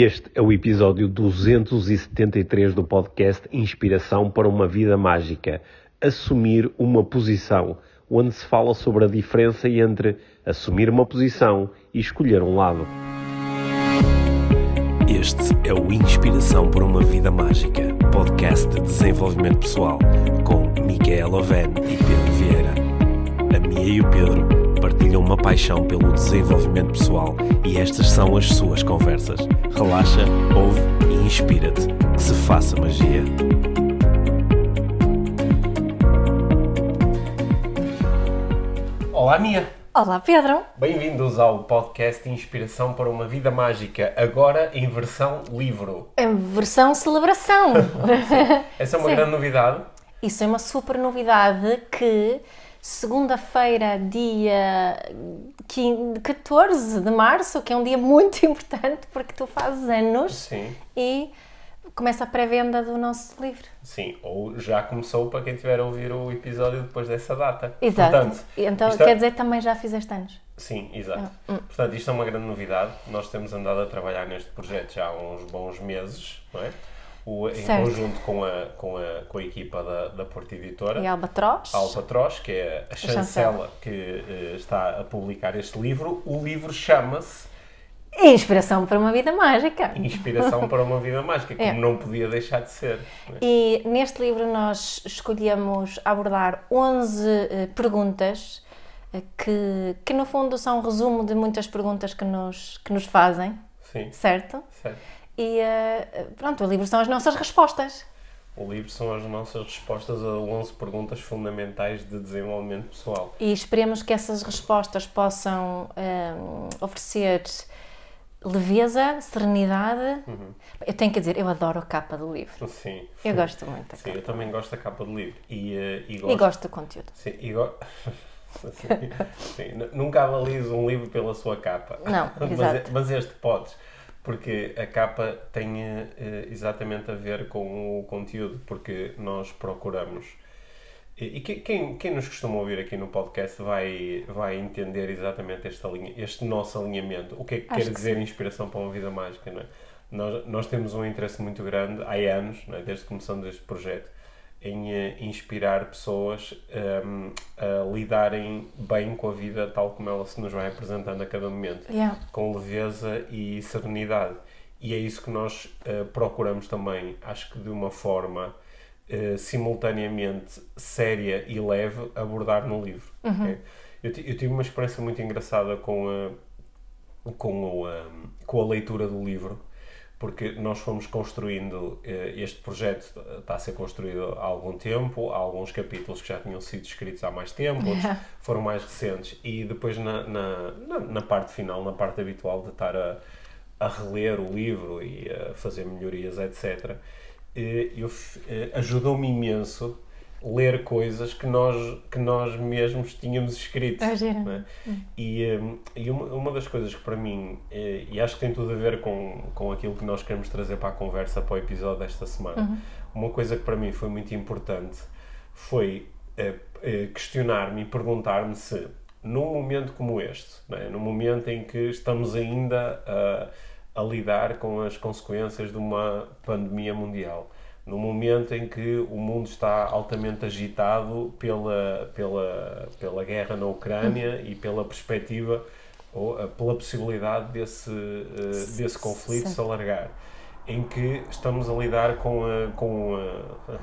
Este é o episódio 273 do podcast Inspiração para uma Vida Mágica. Assumir uma posição, onde se fala sobre a diferença entre assumir uma posição e escolher um lado. Este é o Inspiração para uma Vida Mágica, podcast de desenvolvimento pessoal, com Micaela Oven e Pedro Vieira. A Mia e o Pedro partilham uma paixão pelo desenvolvimento pessoal e estas são as suas conversas. Relaxa, ouve e inspira-te. Que se faça magia. Olá, Mia! Olá, Pedro. Bem-vindos ao podcast Inspiração para uma Vida Mágica, agora em versão livro. Em versão celebração. Essa é uma Sim. grande novidade. Isso é uma super novidade que segunda-feira, dia 15 14 de março, que é um dia muito importante porque tu fazes anos Sim. e começa a pré-venda do nosso livro. Sim, ou já começou para quem tiver a ouvir o episódio depois dessa data. Exato. Portanto, então é- quer dizer que também já fizeste anos. Sim, exato. Ah, hum. Portanto, isto é uma grande novidade. Nós temos andado a trabalhar neste projeto já há uns bons meses, não é? O, em Certo. conjunto com a, com a, com a equipa da, da Porta Editora. E Albatroz. Albatroz, que é a chancela, chancela. que eh, está a publicar este livro. O livro chama-se Inspiração para uma vida mágica. Inspiração para uma Vida Mágica, como É. não podia deixar de ser. é? E neste livro nós escolhemos abordar 11 eh, perguntas eh, que, que no fundo são um resumo de muitas perguntas que nos, que nos fazem, Sim, certo? certo. E eh, pronto, o livro são as nossas respostas. O livro são as nossas respostas a 11 perguntas fundamentais de desenvolvimento pessoal. E esperemos que essas respostas possam eh, oferecer leveza, serenidade. Eu tenho que dizer, eu adoro a capa do livro. Sim. Eu gosto muito da Sim, capa. eu também gosto da capa do livro. E, eh, e E gosto. gosto do conteúdo. Sim, e go- Sim, sim. Nunca avalizo um livro pela sua capa. Não, mas, exato. mas este podes. Porque a capa tem eh, exatamente a ver com o conteúdo. Porque nós procuramos. E, e que- quem, quem nos costuma ouvir aqui no podcast vai, vai entender exatamente este, alinha, este nosso alinhamento. O que é que Acho quer que dizer inspiração para uma vida mágica, não é? Nós, nós temos um interesse muito grande, há anos, é? desde que começamos este projeto, em eh, inspirar pessoas ehm, a lidarem bem com a vida tal como ela se nos vai apresentando a cada momento, Yeah. com leveza e serenidade. E é isso que nós eh, procuramos também, acho que de uma forma eh, simultaneamente séria e leve, abordar no livro. ok? Eu, ti- eu tive uma experiência muito engraçada com a, com, o, um, com a leitura do livro, porque nós fomos construindo, eh, este projeto está a ser construído há algum tempo, há alguns capítulos que já tinham sido escritos há mais tempo, outros foram mais recentes, e depois na, na, na, na parte final, na parte habitual de estar a, a reler o livro e a fazer melhorias, etc., eh, eu eh, ajudou-me imenso ler coisas que nós, que nós mesmos tínhamos escrito. É não é? E, hum, e uma, uma das coisas que para mim, eh, e acho que tem tudo a ver com, com aquilo que nós queremos trazer para a conversa para o episódio desta semana, uma coisa que para mim foi muito importante foi eh, eh, questionar-me e perguntar-me se, num momento como este, é? num momento em que estamos ainda a, a lidar com as consequências de uma pandemia mundial, num momento em que o mundo está altamente agitado pela, pela, pela guerra na Ucrânia e pela perspectiva ou eh, pela possibilidade desse, eh, desse conflito se alargar, em que estamos a lidar com a, com a,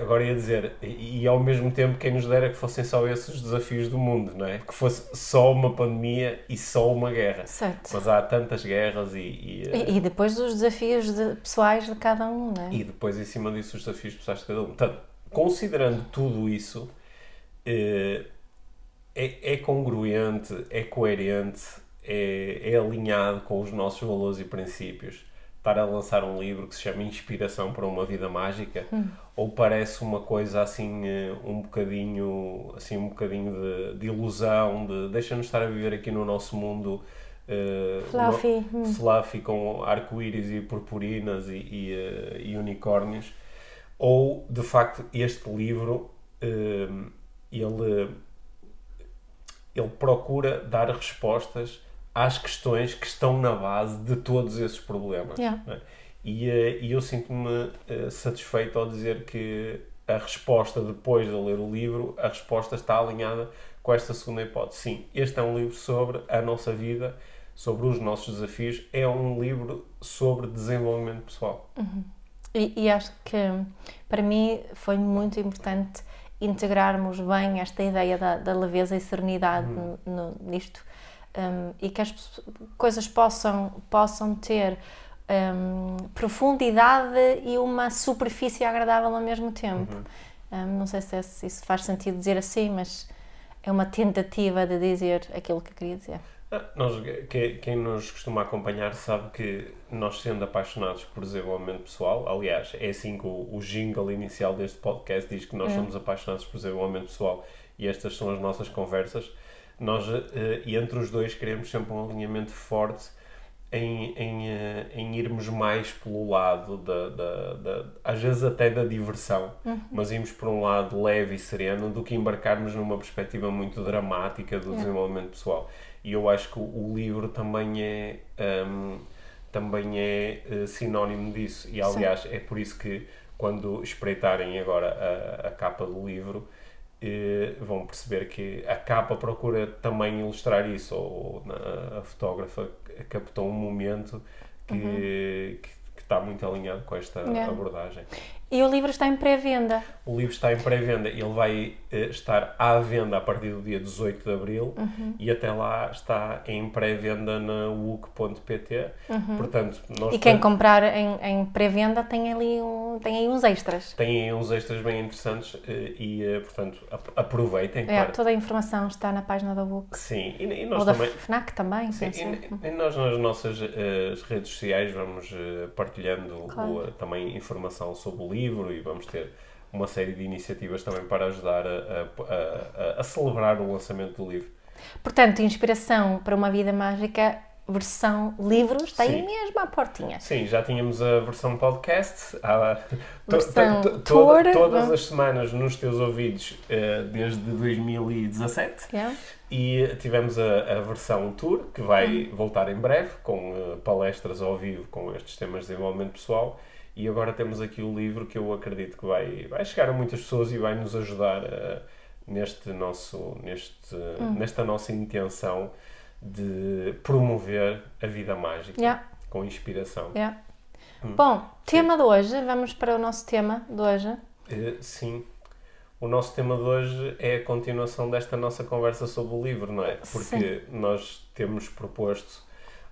agora ia dizer, e, e ao mesmo tempo quem nos dera que fossem só esses os desafios do mundo, não é? Que fosse só uma pandemia e só uma guerra. Certo. Mas há tantas guerras e, e, E, e depois os desafios de- pessoais de cada um, não é? e depois em cima disso os desafios pessoais de cada um. Portanto, considerando tudo isso, eh, é, é congruente, é coerente, é, é alinhado com os nossos valores e princípios estar a lançar um livro que se chama Inspiração para uma Vida Mágica ou parece uma coisa assim eh, um bocadinho assim um bocadinho de, de ilusão de deixa-nos estar a viver aqui no nosso mundo eh, Fluffy, no- fluffy com arco-íris e purpurinas e, e, eh, e unicórnios. Ou de facto este livro eh, ele ele procura dar respostas às questões que estão na base de todos esses problemas. Yeah. é? E, eh, e eu sinto-me eh, satisfeito ao dizer que a resposta, depois de ler o livro, a resposta está alinhada com esta segunda hipótese. Sim, este é um livro sobre a nossa vida, sobre os nossos desafios, é um livro sobre desenvolvimento pessoal. E, e acho que para mim foi muito importante integrarmos bem esta ideia da, da leveza e serenidade no, no- nisto um, e que as coisas possam, possam ter um, profundidade e uma superfície agradável ao mesmo tempo. Um, não sei se, é- se isso faz sentido dizer assim, mas é uma tentativa de dizer aquilo que eu queria dizer. Ah, Nós, que- quem nos costuma acompanhar sabe que nós sendo apaixonados por desenvolvimento pessoal, aliás, é assim que o, o jingle inicial deste podcast diz que nós somos apaixonados por desenvolvimento pessoal e estas são as nossas conversas, nós eh, e entre os dois queremos sempre um alinhamento forte em, em, eh, em irmos mais pelo lado da, da, da- às vezes até da diversão, mas irmos por um lado leve e sereno do que embarcarmos numa perspectiva muito dramática do desenvolvimento pessoal. E eu acho que o, livro também é hum, também é eh, sinónimo disso. E aliás, é por isso que quando espreitarem agora a, a capa do livro, eh, vão perceber que a capa procura também ilustrar isso, ou na- a fotógrafa captou um momento que, que, que está muito alinhado com esta Yeah. abordagem. E o livro está em pré-venda. O livro está em pré-venda, ele vai eh, estar à venda a partir do dia 18 de Abril e até lá está em pré-venda na wook.pt. Portanto, nós E quem comprar em, em pré-venda tem ali um, tem aí uns extras. têm uns extras bem interessantes eh, e, eh, portanto, ap- aproveitem. É, para... toda a informação está na página da Book. Sim, e, e nós Ou da também. FNAC também, Sim, e, e nós nas nossas as redes sociais vamos eh, partilhando Claro. o- também informação sobre o livro e vamos ter uma série de iniciativas também para ajudar a, a- a- a celebrar o lançamento do livro. Portanto, inspiração para uma vida mágica, versão livro, está aí Sim. mesmo à portinha. Sim, já tínhamos a versão podcast, to- Versão to- to- tour, toda- todas as semanas nos teus ouvidos eh, desde 2017 Yeah? E tivemos a, a versão tour que vai voltar em breve com eh, palestras ao vivo com estes temas de desenvolvimento pessoal e agora temos aqui o livro que eu acredito que vai, vai chegar a muitas pessoas e vai nos ajudar eh, neste nosso, neste, nesta nossa intenção de promover a vida mágica Yeah. com inspiração. Yeah. Hum. Bom, tema de hoje, vamos para o nosso tema de hoje. Eh, sim. O nosso tema de hoje é a continuação desta nossa conversa sobre o livro, não é? Porque nós temos proposto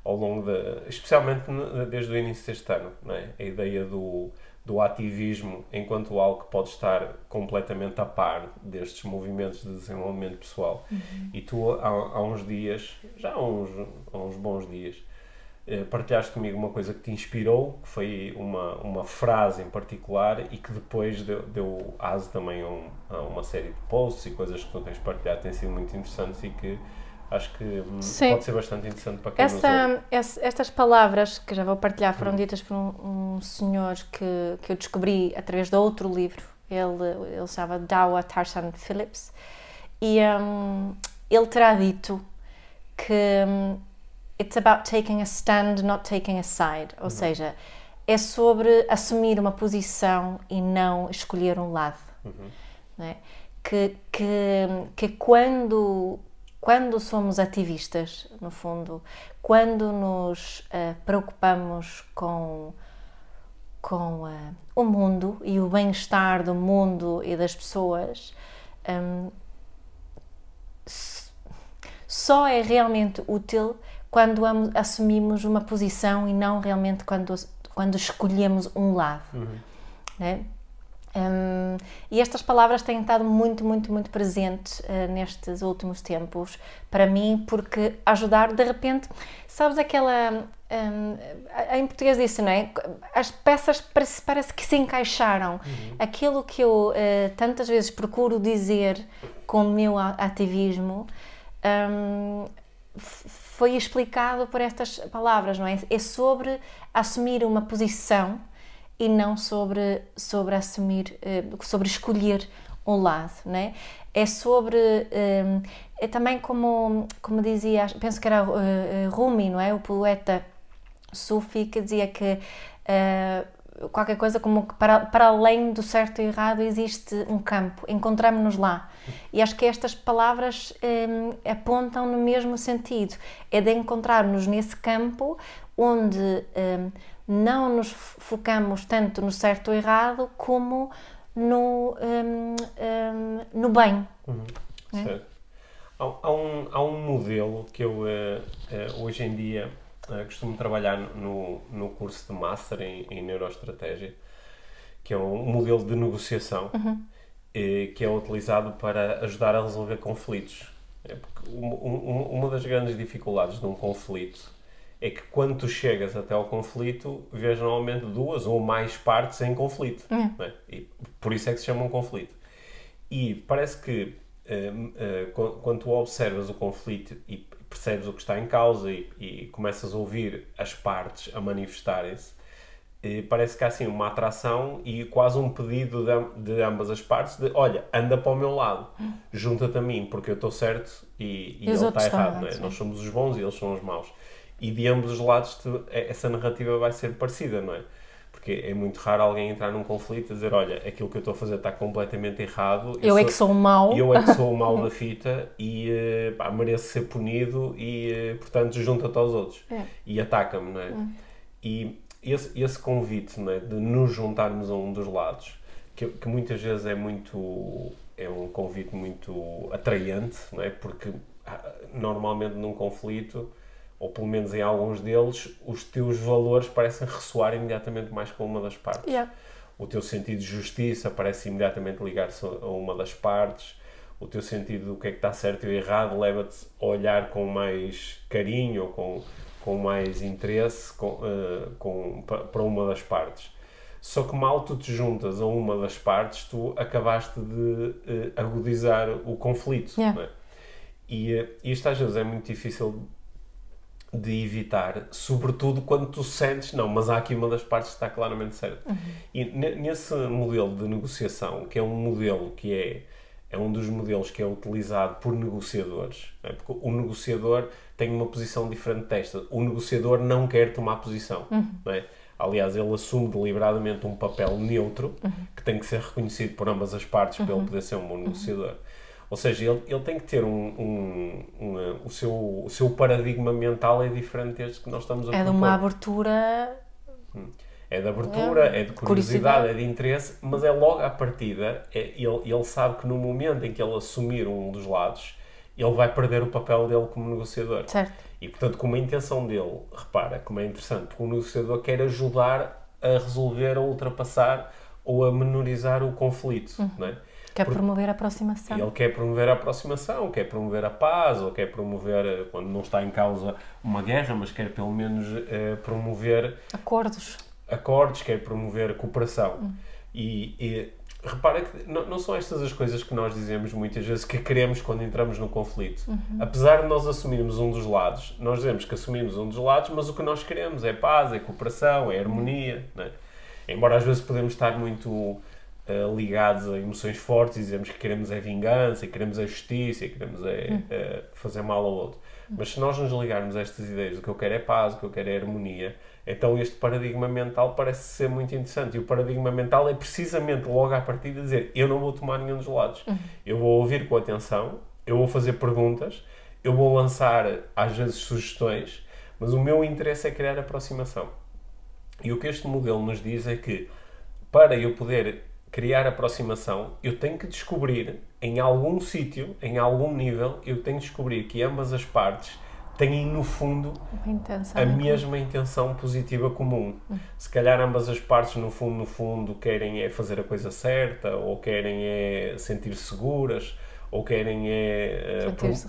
ao longo da. especialmente desde o início deste ano, não é? A ideia do, do ativismo enquanto algo que pode estar completamente a par destes movimentos de desenvolvimento pessoal. E tu, há, há uns dias, já há uns, há uns bons dias, partilhaste comigo uma coisa que te inspirou, que foi uma, uma frase em particular e que depois deu, deu aso também a, um- a uma série de posts e coisas que tu tens partilhado têm sido muito interessantes e que acho que hum, Sim. pode ser bastante interessante para quem. Essa, esse- estas palavras que já vou partilhar foram ditas por um, um senhor que, que eu descobri através de outro livro. Ele, ele se chama Dawa Tarzan Phillips e hum, ele terá dito que hum, it's about taking a stand, not taking a side. Ou seja, é sobre assumir uma posição e não escolher um lado. não é? Que, que, que quando, quando somos ativistas, no fundo, quando nos eh, preocupamos com, com eh, o mundo e o bem-estar do mundo e das pessoas, hum, s- só é realmente útil quando assumimos uma posição e não realmente quando, quando escolhemos um lado. né? Hum, e estas palavras têm estado muito, muito, muito presentes eh, nestes últimos tempos para mim, porque ajudar de repente, sabes aquela. hum, em português disse, não é? As peças parece, parece que se encaixaram. Aquilo que eu eh, tantas vezes procuro dizer com o meu ativismo. f- foi explicado por estas palavras, não é? É sobre assumir uma posição e não sobre, sobre assumir, eh, sobre escolher um lado, né? É sobre, um, é também como, como dizia, penso que era uh, Rumi, não é? O poeta sufi que dizia que qualquer coisa como que para, para além do certo e errado existe um campo, encontramos-nos lá. E acho que estas palavras um, apontam no mesmo sentido, é de encontrar-nos nesse campo onde um, não nos focamos tanto no certo ou errado como no, um, um, no bem. Uhum. É? Há, há, um, há um modelo que eu uh, uh, hoje em dia uh, costumo trabalhar no, no curso de Master em, em Neuroestratégia, que é um modelo de negociação uhum. que é utilizado para ajudar a resolver conflitos. É porque um, um, uma das grandes dificuldades de um conflito é que quando tu chegas até ao conflito, vês normalmente duas ou mais partes em conflito. É? E por isso é que se chama um conflito. E parece que uh, uh, quando tu observas o conflito e percebes o que está em causa e, e começas a ouvir as partes a manifestarem-se, uh, parece que há assim uma atração e quase um pedido de, de, ambas as partes de olha, anda para o meu lado, junta-te a mim, porque eu estou certo e, e, e ele está errado. É? Nós somos os bons e eles são os maus e de ambos os lados essa narrativa vai ser parecida, não é? Porque é muito raro alguém entrar num conflito e dizer, olha, aquilo que eu estou a fazer está completamente errado. Eu, eu é que sou o mau. Eu é que sou o mau da fita e uh, pá, mereço ser punido e, uh, portanto, junta-te aos outros. É. E ataca-me, não é? é. E esse, esse convite, é? De nos juntarmos a um dos lados, que, que muitas vezes é muito... É um convite muito atraente, não é? Porque ah, normalmente num conflito ou pelo menos em alguns deles, os teus valores parecem ressoar imediatamente mais com uma das partes. Yeah. O teu sentido de justiça parece imediatamente ligar-se a uma das partes. O teu sentido do que é que está certo e errado leva-te a olhar com mais carinho ou com, com mais interesse com, uh, com, para uma das partes. Só que mal tu te juntas a uma das partes, tu acabaste de uh, agudizar o conflito. Yeah. É? E uh, isto às vezes é muito difícil de evitar, sobretudo quando tu sentes, não, mas há aqui uma das partes que está claramente certa. Uhum. E nesse modelo de negociação, que é um modelo que é, é um dos modelos que é utilizado por negociadores, é? porque o negociador tem uma posição diferente desta. O negociador não quer tomar posição. Uhum. É? Aliás, ele assume deliberadamente um papel neutro uhum. que tem que ser reconhecido por ambas as partes para ele poder ser um bom negociador. Ou seja, ele, ele tem que ter um, um, um, o, seu, o seu paradigma mental é diferente deste que nós estamos a É de uma abertura. É de abertura, é, é de curiosidade, curiosidade, é de interesse, mas é logo à partida. É, ele, ele sabe que no momento em que ele assumir um dos lados, ele vai perder o papel dele como negociador. Certo. E portanto, como a intenção dele, repara como é interessante, porque o negociador quer ajudar a resolver, a ultrapassar ou a menorizar o conflito. Uhum. Não é? Quer promover a aproximação. Ele quer promover a aproximação, quer promover a paz, ou quer promover, eh, quando não está em causa uma guerra, mas quer pelo menos eh, promover acordos. Acordos, quer promover cooperação. Hum. E, e, repara que não, não, são estas as coisas que nós dizemos muitas vezes que queremos quando entramos no conflito. Uhum. Apesar de nós assumirmos um dos lados, nós dizemos que assumimos um dos lados, mas o que nós queremos é paz, é cooperação, é harmonia. Uhum. É? Embora às vezes podemos estar muito uh, ligados a emoções fortes e dizemos que queremos é vingança, queremos é justiça, queremos é uh, fazer mal ao outro. Mas se nós nos ligarmos a estas ideias, o que eu quero é paz, o que eu quero é harmonia, então este paradigma mental parece ser muito interessante. E o paradigma mental é precisamente logo à partida dizer: eu não vou tomar nenhum dos lados. Uhum. Eu vou ouvir com atenção, eu vou fazer perguntas, eu vou lançar às vezes sugestões, mas o meu interesse é criar aproximação. E o que este modelo nos diz é que para eu poder criar aproximação, eu tenho que descobrir em algum sítio, em algum nível, eu tenho que descobrir que ambas as partes têm no fundo a mesma intenção positiva comum. Hum. Se calhar ambas as partes no fundo, no fundo, querem é fazer a coisa certa, ou querem é sentir-se seguras, ou querem é sentir-se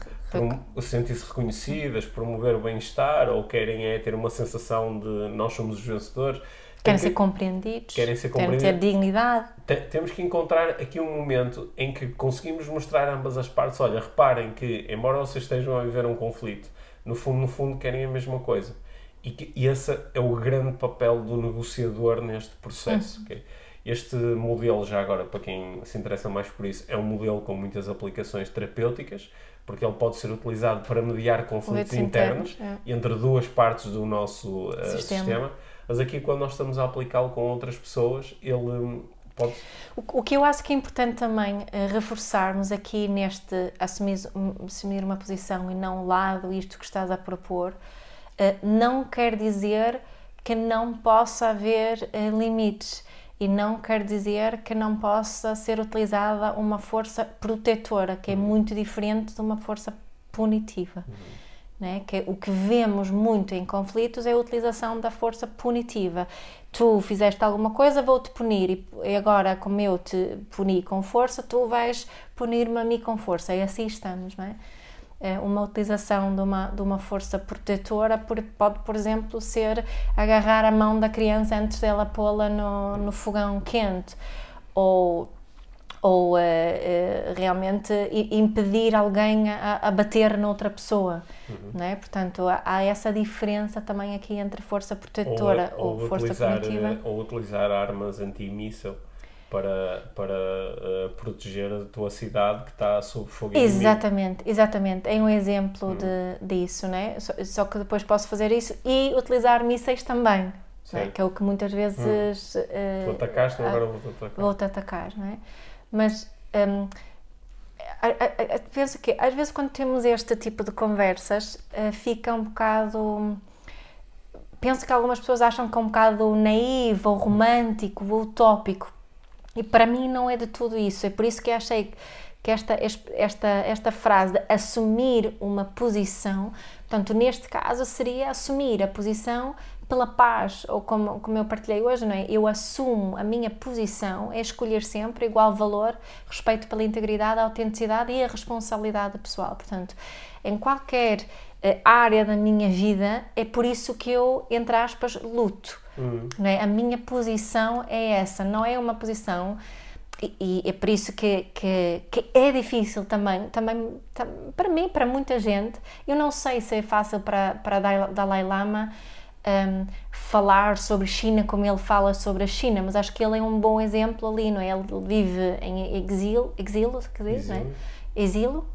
uh, sentir reconhecidas, promover o bem-estar, ou querem é ter uma sensação de nós somos os vencedores. Querem ser compreendidos, querem, ser compreendidos. ter dignidade. Temos que encontrar aqui um momento em que conseguimos mostrar a ambas as partes, olha, reparem que, embora vocês estejam a viver um conflito, no fundo, no fundo, querem a mesma coisa. E, que, e esse é o grande papel do negociador neste processo. Uhum. Okay? Este modelo, já agora, para quem se interessa mais por isso, é um modelo com muitas aplicações terapêuticas, porque ele pode ser utilizado para mediar conflitos internos, internos, entre duas partes do nosso uh, Sistema. sistema. Mas aqui, quando nós estamos a aplicá-lo com outras pessoas, ele hum, pode. O, o que eu acho que é importante também eh, reforçarmos aqui neste assumir, assumir uma posição e não um lado, isto que estás a propor, eh, não quer dizer que não possa haver eh, limites e não quer dizer que não possa ser utilizada uma força protetora, que é muito diferente de uma força punitiva. Né? Que o que vemos muito em conflitos é a utilização da força punitiva. Tu fizeste alguma coisa, vou-te punir, e- agora, como eu te puni com força, tu vais punir-me a mim com força. E assim estamos, não é? É, Uma utilização de uma, de uma força protetora pode, por exemplo, ser agarrar a mão da criança antes dela pô-la no, no fogão quente, ou ou eh, eh, realmente impedir alguém a, a bater noutra pessoa, não é? Portanto, há, há essa diferença também aqui entre força protetora ou, força utilizar, punitiva. eh, ou utilizar armas anti-míssil para, para eh, proteger a tua cidade que está sob fogo inimigo. Exatamente, exatamente. É um exemplo de, disso, né? Só, só que depois posso fazer isso e utilizar mísseis também, né? Certo. que é o que muitas vezes eh, Tu atacaste, a- agora vou-te atacar. vou-te atacar, não é? Mas hum, a- a- a- penso que às vezes quando temos este tipo de conversas eh, fica um bocado. Penso que algumas pessoas acham que é um bocado naivo, ou romântico, ou utópico. E para mim não é de tudo isso. É por isso que achei que esta, esta, esta frase de assumir uma posição, portanto, neste caso seria assumir a posição pela paz, ou como, como eu partilhei hoje, não é? Eu assumo a minha posição, é escolher sempre igual valor, respeito pela integridade, a autenticidade e a responsabilidade pessoal. Portanto, em qualquer eh, área da minha vida, é por isso que eu, entre aspas, luto. Não é? A minha posição é essa, não é uma posição e, e é por isso que, que, que é difícil também, também tam- para mim, para muita gente. Eu não sei se é fácil para, para Dalai Lama hum, falar sobre China como ele fala sobre a China, mas acho que ele é um bom exemplo ali, não é? Ele vive em exílio, exílio, que diz, não é? Exílio,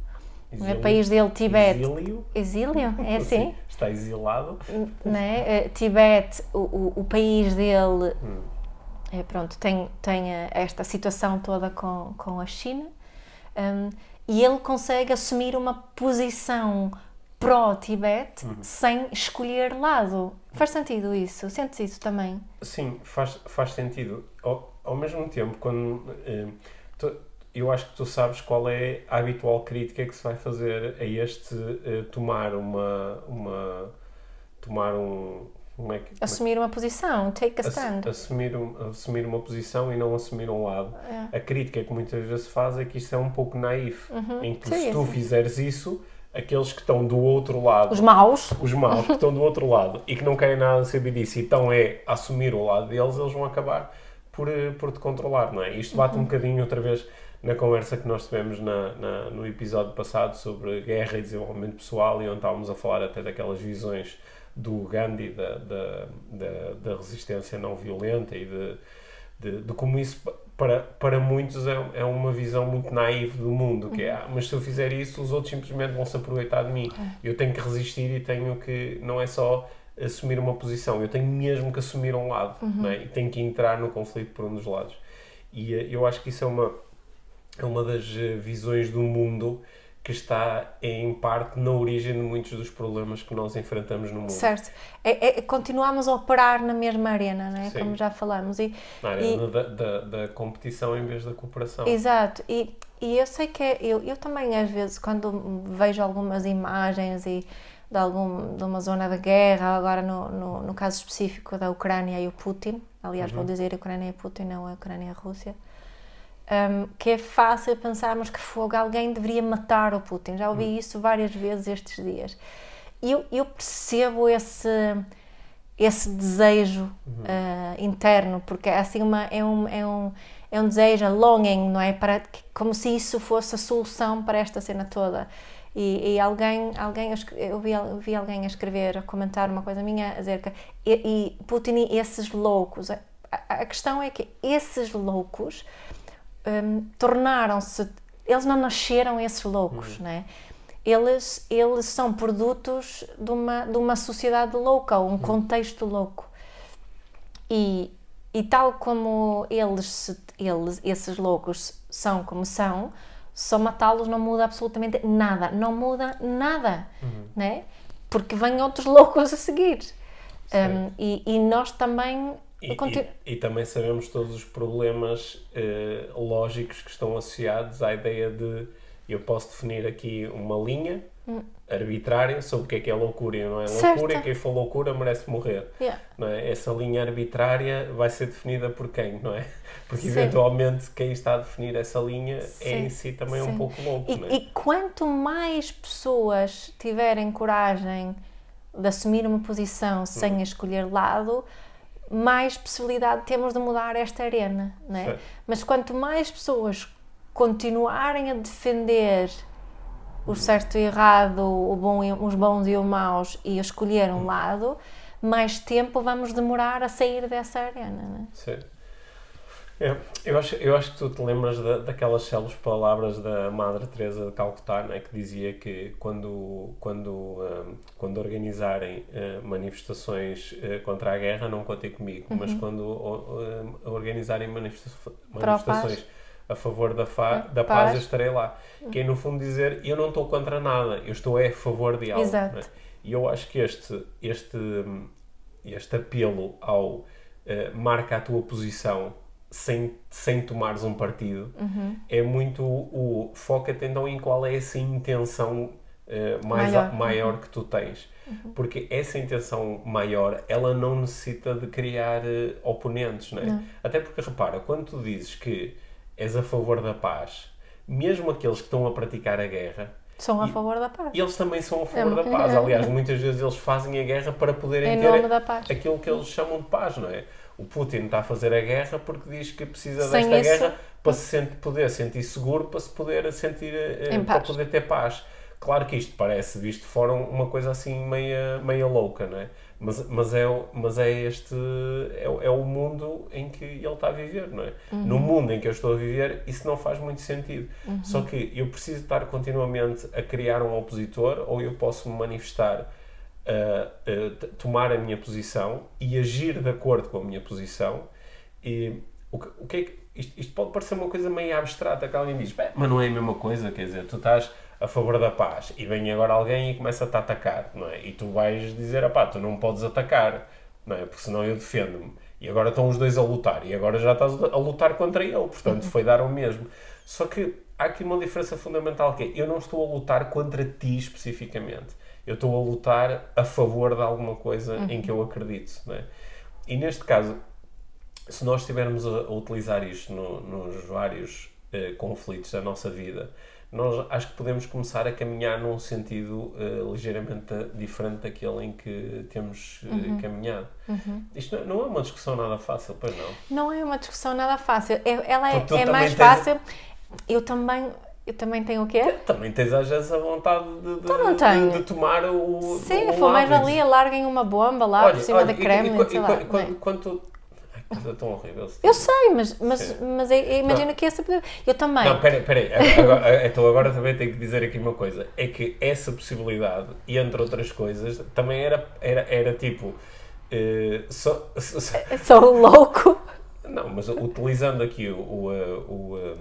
não é? O país dele, Tibete. Exílio. Exílio, é assim? Está exilado. né? Tibete, o, o, o país dele, eh, pronto, tem, tem eh, esta situação toda com, com a China hum, e ele consegue assumir uma posição pró-Tibete sem escolher lado. Faz sentido isso? Sentes isso também? Sim, faz, faz sentido. Ao, ao mesmo tempo, quando. eh, tu- eu acho que tu sabes qual é a habitual crítica que se vai fazer a este eh, tomar uma. uma tomar um. Como é que. é- Assumir uma posição, take a Ass- stand. assumir, um- assumir uma posição e não assumir um lado. A crítica que muitas vezes se faz é que isto é um pouco naif. Em que Sim, se tu fizeres isso, aqueles que estão do outro lado. Os maus, os maus que estão do outro lado e que não querem nada saber disso e então é assumir o lado deles, eles vão acabar por, eh, por te controlar, não é? Isto bate um bocadinho outra vez na conversa que nós tivemos na, na- no episódio passado sobre guerra e desenvolvimento pessoal e onde estávamos a falar até daquelas visões do Gandhi, da, da, da, da resistência não violenta e de, de, de como isso para, para muitos é, é uma visão muito naiva do mundo, que é, ah, mas se eu fizer isso, os outros simplesmente vão se aproveitar de mim. Eu tenho que resistir e tenho que, não é só assumir uma posição, eu tenho mesmo que assumir um lado, não é? e tenho que entrar no conflito por um dos lados. E eh, eu acho que isso é uma, é uma das eh, visões do mundo que está em parte na origem de muitos dos problemas que nós enfrentamos no mundo. certo? É, é- continuamos a operar na mesma arena, não é? Sim. Como já falamos. E, Na e- arena da, da, da competição em vez da cooperação. Exato, e, e eu sei que é- eu, eu também às vezes quando vejo algumas imagens e de, algum, de uma zona de guerra, agora no, no, no caso específico da Ucrânia e o Putin, aliás vou dizer Ucrânia e Putin, não a Ucrânia e a Rússia, hum, que é fácil pensarmos que fogo alguém deveria matar o Putin, já ouvi isso várias vezes estes dias. E eu, eu percebo esse esse desejo ah, interno, porque é assim uma, é, um, é, um, é um desejo, a longing, não é? Para, como se isso fosse a solução para esta cena toda. E, e alguém, alguém eu vi, eu vi alguém a escrever, a comentar uma coisa minha, a dizer que e, e Putin e esses loucos, a- a- a questão é que esses loucos hum, tornaram-se. Eles não nasceram esses loucos, né? Eles, eles são produtos de uma, de uma sociedade louca, um contexto louco. E, e tal como eles, eles, esses loucos são como são, só matá-los não muda absolutamente nada. Não muda nada, né? Porque vêm outros loucos a seguir. Um, e, e nós também. E, e- e também sabemos todos os problemas eh, lógicos que estão associados à ideia de eu posso definir aqui uma linha arbitrária sobre o que é que é loucura e não é Hum. Certo. loucura, e quem for loucura merece morrer. Yeah. Não é? Essa linha arbitrária vai ser definida por quem, não é? Porque Sim. eventualmente quem está a definir essa linha é Sim, em si também sim. um pouco louco, E, não é? e quanto mais pessoas tiverem coragem de assumir uma posição Hum. sem escolher lado, mais possibilidade temos de mudar esta arena, não é? Certo. Mas quanto mais pessoas continuarem a defender o certo e o errado, o bom e, os bons e os maus e a escolher Hum. um lado, mais tempo vamos demorar a sair dessa arena, não é? Sim. É, eu, acho, eu acho que tu te lembras da, daquelas célebres palavras da Madre Teresa de Calcutá, né, que dizia que quando, quando, hum, quando organizarem eh, manifestações eh, contra a guerra, não contem comigo, mas quando hum, organizarem manifesta Uhum. Manifestações a favor da, da Paz. paz, eu estarei lá. Que é, no fundo, dizer eu não estou contra nada, eu estou é a favor de algo. Exato. né? E eu acho que este, este, este apelo ao marca a tua posição sem, sem tomares um partido Uhum. é muito o, o foca-te então em qual é essa intenção eh, mais Maior. a- maior que tu tens. Porque essa intenção maior, ela não necessita de criar eh, oponentes, não é? Não. Até porque, repara, quando tu dizes que és a favor da paz, mesmo aqueles que estão a praticar a guerra, São a favor da paz. eles também são a favor É, da paz. é. Aliás, muitas vezes eles fazem a guerra para poderem Em ter aquilo que eles chamam de paz, não é? O Putin está a fazer a guerra porque diz que precisa Sem desta isso- guerra para se sente- poder sentir seguro, para se poder sentir eh, Em para poder ter paz. Claro que isto parece, visto de fora, uma coisa assim meia, meia louca, não é? Mas, mas, é, mas é este é, o- é o mundo em que ele está a viver, não é? No mundo em que eu estou a viver, isso não faz muito sentido. Só que eu preciso estar continuamente a criar um opositor ou eu posso me manifestar a, tomar a minha posição e agir de acordo com a minha posição. E o que, o que é que isto, isto pode parecer uma coisa meio abstrata que alguém diz, "Bem, mas não é a mesma coisa, quer dizer, tu estás a favor da paz e vem agora alguém e começa-te a atacar, não é? E tu vais dizer, pá, tu não podes atacar, não é? Porque senão eu defendo-me. E agora estão os dois a lutar e agora já estás a lutar contra ele, portanto foi dar o mesmo. Só que há aqui uma diferença fundamental que é, eu não estou a lutar contra ti especificamente. Eu estou a lutar a favor de alguma coisa em que eu acredito, não é? E neste caso, se nós estivermos a, utilizar isto no- nos vários eh, conflitos da nossa vida, nós acho que podemos começar a caminhar num sentido eh, ligeiramente diferente daquele em que temos eh, caminhado. Isto não, não é uma discussão nada fácil, pois não? Não é uma discussão nada fácil. É- ela é, é mais tens- fácil. Eu também, eu também tenho o quê? Também tens às vezes a vontade de, de, Então não tenho. de- de tomar o. Sim, o for mais valia, larguem uma bomba lá por cima da e- e- e- sei e- lá. e- quando, quando tu. Ai, coisa tão horrível. Eu sei, mas, mas, Sim. mas é- é- imagina que essa. Eu também. Não, peraí, peraí. Agora, então agora também tenho que dizer aqui uma coisa. É que essa possibilidade, e entre outras coisas, também era, era, era tipo. eh, só, só- Sou louco. não, mas utilizando aqui o, o, eh, o, eh,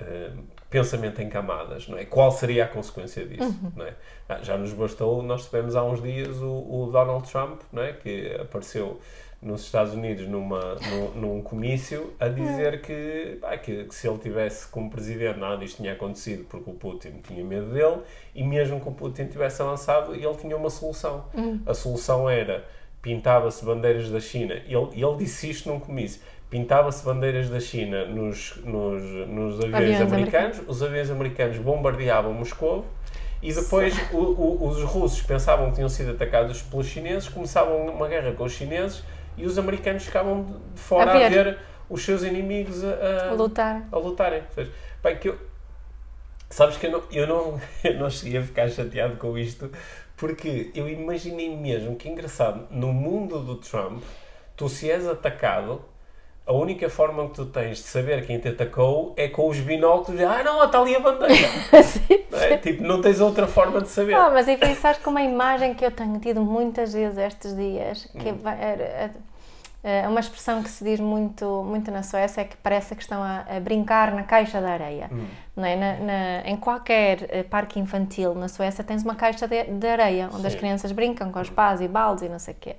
eh, pensamento em camadas, não é? Qual seria a consequência disso, não é? Ah, já nos bastou, nós tivemos há uns dias o, o Donald Trump, não é? Que apareceu nos Estados Unidos numa, num, num comício a dizer que, pá, que, que se ele tivesse como presidente nada disto tinha acontecido porque o Putin tinha medo dele e mesmo que o Putin tivesse avançado ele tinha uma solução. A solução era pintava-se bandeiras da China. Ele, ele disse isto num comício. Pintava-se bandeiras da China nos, nos, nos aviões, Aviões americanos, os aviões americanos bombardeavam Moscou e depois o- o- os russos pensavam que tinham sido atacados pelos chineses, começavam uma guerra com os chineses e os americanos ficavam de fora A a ver. ver, os seus inimigos a, a- Lutar. a lutarem. Bem, que eu, sabes que eu não, eu, não, eu não cheguei a ficar chateado com isto porque eu imaginei mesmo que engraçado, no mundo do Trump, tu se és atacado, a única forma que tu tens de saber quem te atacou é com os binóculos. Ah, não, está ali a bandeira. Sim, Não é? Tipo, não tens outra forma de saber. Ah, mas e pensares com uma imagem que eu tenho tido muitas vezes estes dias, que Hum. vai- é, é uma expressão que se diz muito, muito na Suécia, é que parece que estão a, a brincar na caixa da areia. Hum. Não é? Na- na- em qualquer eh, parque infantil na Suécia tens uma caixa de, de areia, onde as Sim. crianças brincam com os pás e baldes e não sei o quê.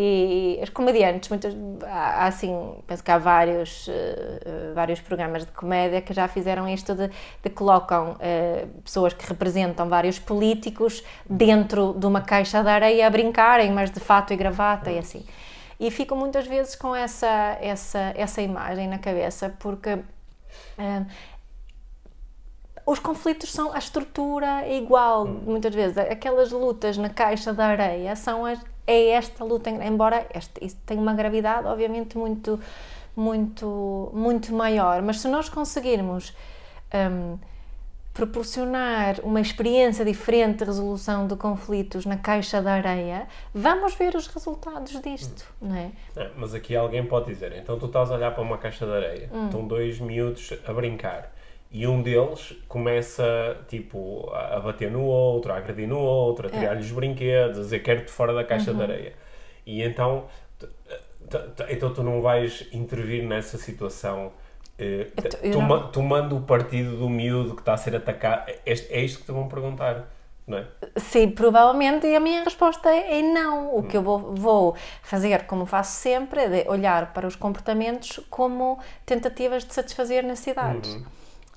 E os comediantes, muitas, há, assim, penso que há vários, eh, vários programas de comédia que já fizeram isto de, de colocam eh, pessoas que representam vários políticos dentro de uma caixa de areia a brincarem, mas de fato e gravata e assim. E fico muitas vezes com essa, essa, essa imagem na cabeça, porque eh, os conflitos são a estrutura é igual muitas vezes. Aquelas lutas na caixa da areia são as, é esta luta embora este, isso tenha uma gravidade obviamente muito muito muito maior. Mas se nós conseguirmos hum, proporcionar uma experiência diferente de resolução de conflitos na caixa da areia vamos ver os resultados disto não é? É, mas aqui alguém pode dizer, então tu estás a olhar para uma caixa de areia, Hum. estão dois miúdos a brincar e um deles começa tipo a bater no outro, a agredir no outro, É. a tirar-lhe os brinquedos, a dizer quero-te fora da caixa Uhum. de areia. E então, então tu não vais intervir nessa situação eh, tomando o partido do miúdo que está a ser atacado. É, é isto que te vão perguntar, não é? Sim, provavelmente, e a minha resposta é, é não. O que eu vou, vou fazer, como faço sempre, é olhar para os comportamentos como tentativas de satisfazer necessidades.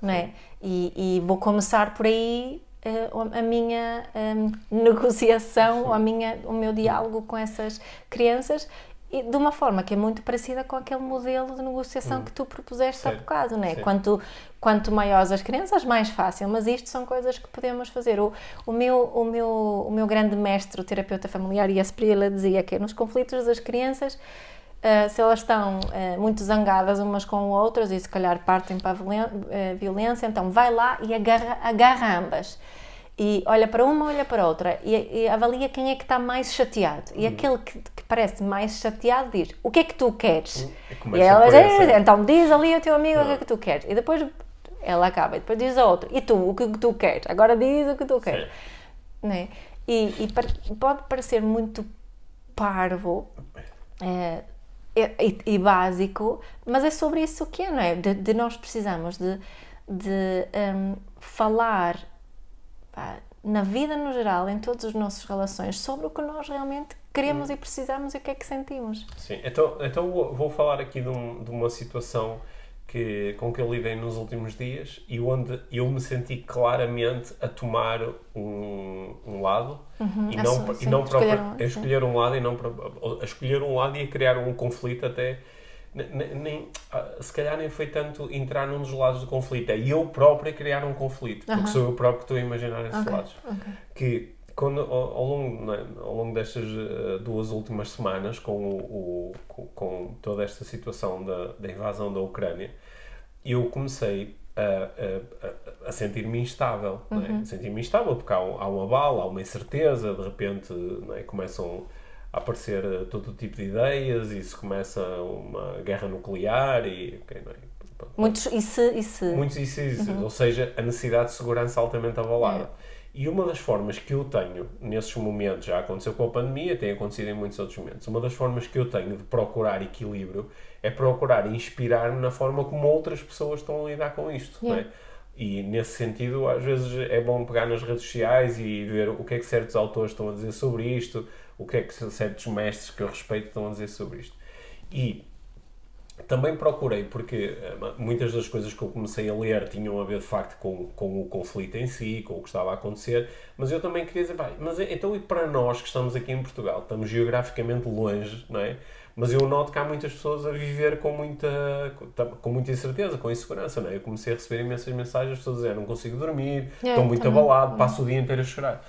Não é? e, e vou começar por aí eh, a minha em, negociação, a minha, o meu diálogo com essas crianças. E de uma forma que é muito parecida com aquele modelo de negociação que tu propuseste há Certo. bocado, não é? Quanto, quanto maiores as crianças, mais fácil. Mas isto são coisas que podemos fazer. O, o, meu, o, meu, o meu grande mestre, o terapeuta familiar, Esprila, dizia que nos conflitos das crianças, ah, se elas estão ah, muito zangadas umas com outras e se calhar partem para a eh, violência, então vai lá e agarra, agarra ambas. E olha para uma, olha para outra e, e avalia quem é que está mais chateado. E aquele que, que parece mais chateado diz: O que é que tu queres? E E ela diz: Então diz ali ao teu amigo o que é Não. que tu queres. E depois ela acaba. E depois diz a outra: E tu, o que tu queres? Agora diz o que tu queres. Né? E, e pode parecer muito parvo eh, e, e básico, mas é sobre isso que é, não é? De, de nós precisamos de, de hum, falar pá, na vida no geral, em todas as nossas relações, sobre o que nós realmente queremos e precisamos e o que é que sentimos. Sim, então, então vou vou falar aqui de, um- de uma situação que, com que eu lidei nos últimos dias e onde eu me senti claramente a tomar um, um lado e Ah, não, sim, e não escolher própria- um, a sim. escolher um lado e não a escolher um lado e a criar um conflito até ne- ne- nem, ah, se calhar nem foi tanto entrar num dos lados do conflito, é eu próprio criar um conflito, porque Aham. sou eu próprio que estou a imaginar esses Ok, lados ok. que quando, ao, ao longo, não é, ao longo destas eh, duas últimas semanas, com, o, o- com, com toda esta situação da, da invasão da Ucrânia, eu comecei a, a- a- sentir-me instável. é? Sentir-me instável porque há, há uma bala, há uma incerteza, de repente é? começam a aparecer eh, todo tipo de ideias e se começa uma guerra nuclear e. ok, não é? Muitos, e se, e se Muitos existe, ou seja, a necessidade de segurança altamente abalada. E uma das formas que eu tenho nesses momentos, já aconteceu com a pandemia, tem acontecido em muitos outros momentos, uma das formas que eu tenho de procurar equilíbrio é procurar inspirar-me na forma como outras pessoas estão a lidar com isto. é? Yeah. E nesse sentido, às vezes é bom pegar nas redes sociais e ver o que é que certos autores estão a dizer sobre isto, o que é que certos mestres que eu respeito estão a dizer sobre isto. E também procurei, porque eh, muitas das coisas que eu comecei a ler tinham a ver de facto com, com o conflito em si, com o que estava a acontecer, mas eu também queria dizer, mas então e para nós que estamos aqui em Portugal, estamos geograficamente longe, não é? Mas eu noto que há muitas pessoas a viver com muita, com- muita incerteza, com insegurança, não é? Eu comecei a receber imensas mensagens, as pessoas dizendo, não consigo dormir, É, estou muito também. abalado, passo o dia inteiro a chorar.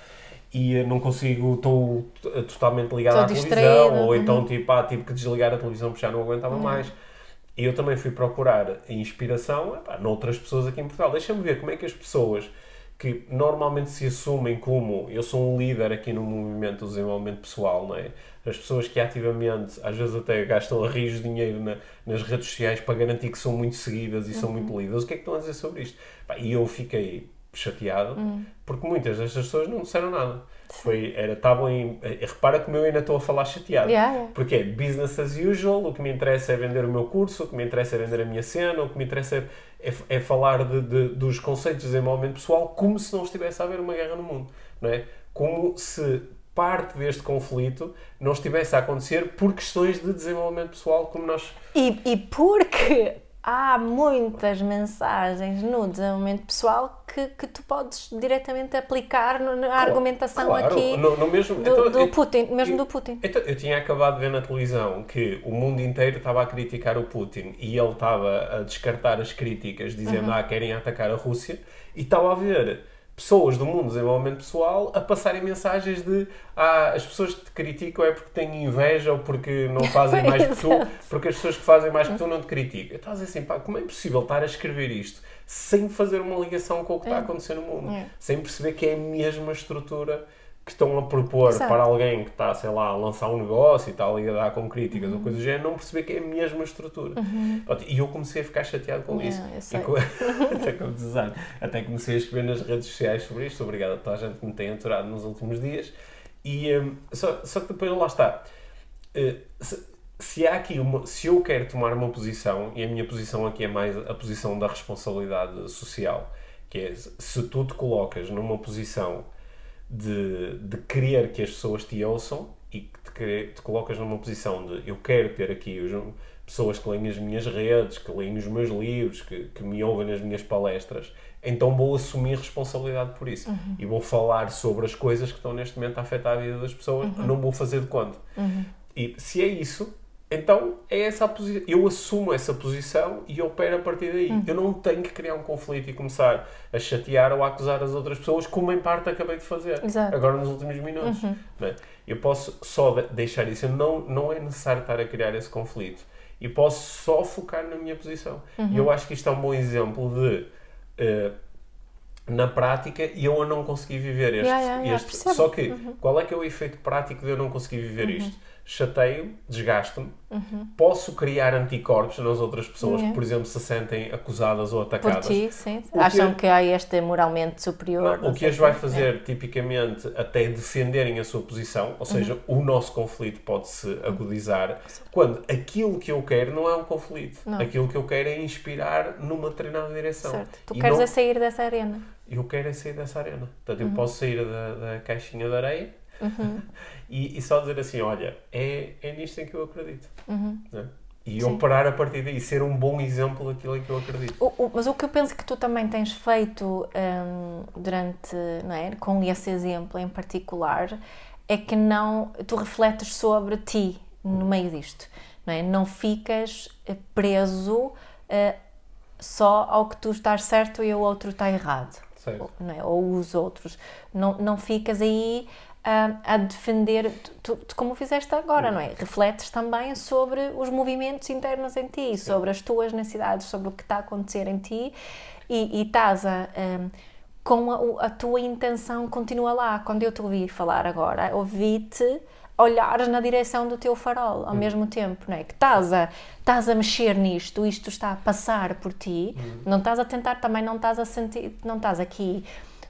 E eh, não consigo, estou totalmente ligado à distraída, televisão, ou então uhum. tipo, ah, tive que desligar a televisão porque já não aguentava mais. E eu também fui procurar inspiração epá, noutras pessoas aqui em Portugal. Deixa-me ver como é que as pessoas que normalmente se assumem como eu sou um líder aqui no movimento do desenvolvimento pessoal, não é? As pessoas que ativamente, às vezes até gastam a rios de dinheiro na, nas redes sociais para garantir que são muito seguidas e são muito lidas. O que é que estão a dizer sobre isto? Pá, e eu fiquei chateado porque muitas destas pessoas não disseram nada. Foi, era, estavam em. eh, Repara como eu ainda estou a falar chateado. Yeah, yeah. Porque é business as usual, o que me interessa é vender o meu curso, o que me interessa é vender a minha cena, o que me interessa é, é, é falar de, de- dos conceitos de desenvolvimento pessoal como se não estivesse a haver uma guerra no mundo. Não é? Como se parte deste conflito não estivesse a acontecer por questões de desenvolvimento pessoal, como nós. E, e porque há muitas mensagens no desenvolvimento pessoal que, que tu podes diretamente aplicar na argumentação Claro, aqui no, no mesmo, do, então, do eu- Putin, mesmo eu- do Putin. Então, eu tinha acabado de ver na televisão que o mundo inteiro estava a criticar o Putin e ele estava a descartar as críticas, dizendo ah, querem atacar a Rússia, e estava a ver pessoas do mundo do desenvolvimento pessoal a passarem mensagens de ah, as pessoas que te criticam é porque têm inveja ou porque não fazem mais que tu, porque as pessoas que fazem mais que tu não te criticam. Dizer assim, pá, como é possível estar a escrever isto sem fazer uma ligação com o que está a acontecer no mundo? É. Sem perceber que é a mesma estrutura que estão a propor Exato. para alguém que está, sei lá, a lançar um negócio e está a lidar com críticas Uhum. ou coisa do género, não perceber que é a mesma estrutura. Pronto, E eu comecei a ficar chateado com Yeah, isso. eu sei. E co- até, design. até comecei a escrever nas redes sociais sobre isto. Obrigado a toda a gente que me tem aturado nos últimos dias. E, hum, só, só que depois lá está. Eh, se, se há aqui uma, se eu quero tomar uma posição, e a minha posição aqui é mais a posição da responsabilidade social, que é se tu te colocas numa posição de, de querer que as pessoas te ouçam e que te, querer- te colocas numa posição de eu quero ter aqui os- pessoas que leem as minhas redes, que leem os meus livros, que, que me ouvem nas minhas palestras, então vou assumir responsabilidade por isso. E vou falar sobre as coisas que estão neste momento a afetar a vida das pessoas, não vou fazer de conta. E se é isso, então é essa a posição. Eu assumo essa posição e opero a partir daí. Eu não tenho que criar um conflito e começar a chatear ou a acusar as outras pessoas, como em parte acabei de fazer Exato. agora nos últimos minutos. não é? Eu posso só de- deixar isso. Não, não é necessário estar a criar esse conflito. E posso só focar na minha posição. E eu acho que isto é um bom exemplo de. eh, na prática, eu a não consegui viver este. Yeah, yeah, yeah, este-. Uhum. Só que, qual é que é o efeito prático de eu não conseguir viver isto? Chateio, desgasto-me, posso criar anticorpos nas outras pessoas Yeah. que, por exemplo, se sentem acusadas ou Por atacadas. ti, sim. O que Acham é- que há este moralmente superior. Não, o que as vai quê. fazer, tipicamente, até defenderem a sua posição, ou seja, o nosso conflito pode-se agudizar, quando aquilo que eu quero não é um conflito. Não. Aquilo que eu quero é inspirar numa determinada É. direção. Certo. Tu E queres não- é sair dessa arena. Eu quero é sair dessa arena. Portanto, Uhum. eu posso sair da, da caixinha de areia e, e só dizer assim, olha, é, é nisto em que eu acredito. né? E Uhum. Sim. operar a partir daí, ser um bom exemplo daquilo em que eu acredito. O- o- mas o que eu penso que tu também tens feito hum, durante, não é? Com esse exemplo em particular, é que não, tu refletes sobre ti no meio disto, não é? Não ficas eh, preso eh, só ao que tu estás certo e o outro está errado. Certo. Ou, não é? ou os outros. Não, não ficas aí ah, a defender, tu, tu- como fizeste agora, não é? Refletes também sobre os movimentos internos em ti, sobre as tuas necessidades, sobre o que está a acontecer em ti e, e estás a. ah, com a, a tua intenção continua lá. Quando eu te ouvi falar agora, ouvi-te olhares na direção do teu farol ao mesmo tempo, não é? Que estás a, estás a mexer nisto, isto está a passar por ti, não estás a tentar, também não estás a sentir, não estás aqui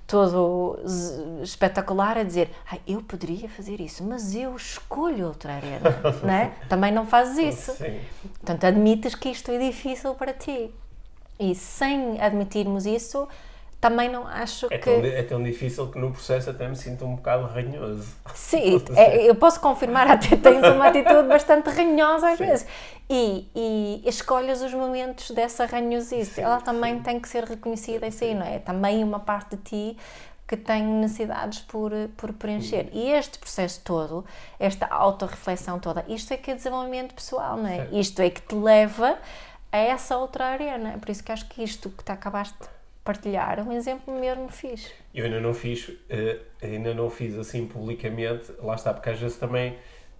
todo espetacular a dizer, ai, eu poderia fazer isso, mas eu escolho outra arena, não é? Também não fazes isso. Sim. Portanto, admites que isto é difícil para ti. E sem admitirmos isso, também não acho É que. tão, é tão difícil que no processo até me sinto um bocado ranhoso. Sim, é, eu posso confirmar, até tens uma atitude bastante ranhosa às Sim. vezes. E, e escolhas os momentos dessa ranhosice. Ela também tem que ser reconhecida assim, não é? Também uma parte de ti que tem necessidades por, por preencher. E este processo todo, esta autorreflexão toda, isto é que é desenvolvimento pessoal, não é? Certo. Isto é que te leva a essa outra arena. Por isso que acho que isto que tu acabaste partilhar é um exemplo mesmo fixe. Eu ainda não fiz, eh, ainda não fiz assim publicamente, lá está, porque às vezes também,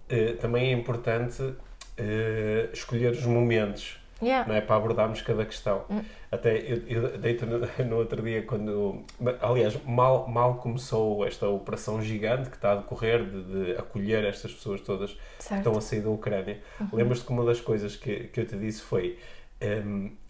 eh, também é importante eh, escolher os momentos Yeah. não é? Para abordarmos cada questão. Até eu, eu deito no, no outro dia, quando. Aliás, mal, mal começou esta operação gigante que está a decorrer de, de acolher estas pessoas todas que Certo. estão a sair da Ucrânia. Lembras-te que uma das coisas que, que eu te disse foi. hum, eh,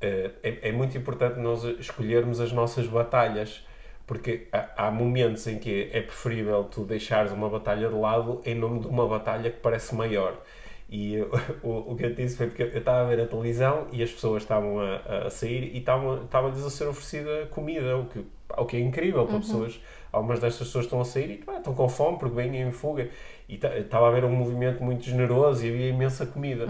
é, é muito importante nós escolhermos as nossas batalhas. Porque há, há momentos em que é preferível tu deixares uma batalha de lado em nome de uma batalha que parece maior. E o, o que eu disse foi porque eu estava a ver a televisão e as pessoas estavam a, a sair e estava-lhes a ser oferecida comida, o que, o que é incrível para pessoas. Algumas destas pessoas estão a sair e pá, estão com fome porque vêm em fuga. E ta- estava a haver um movimento muito generoso e havia imensa comida.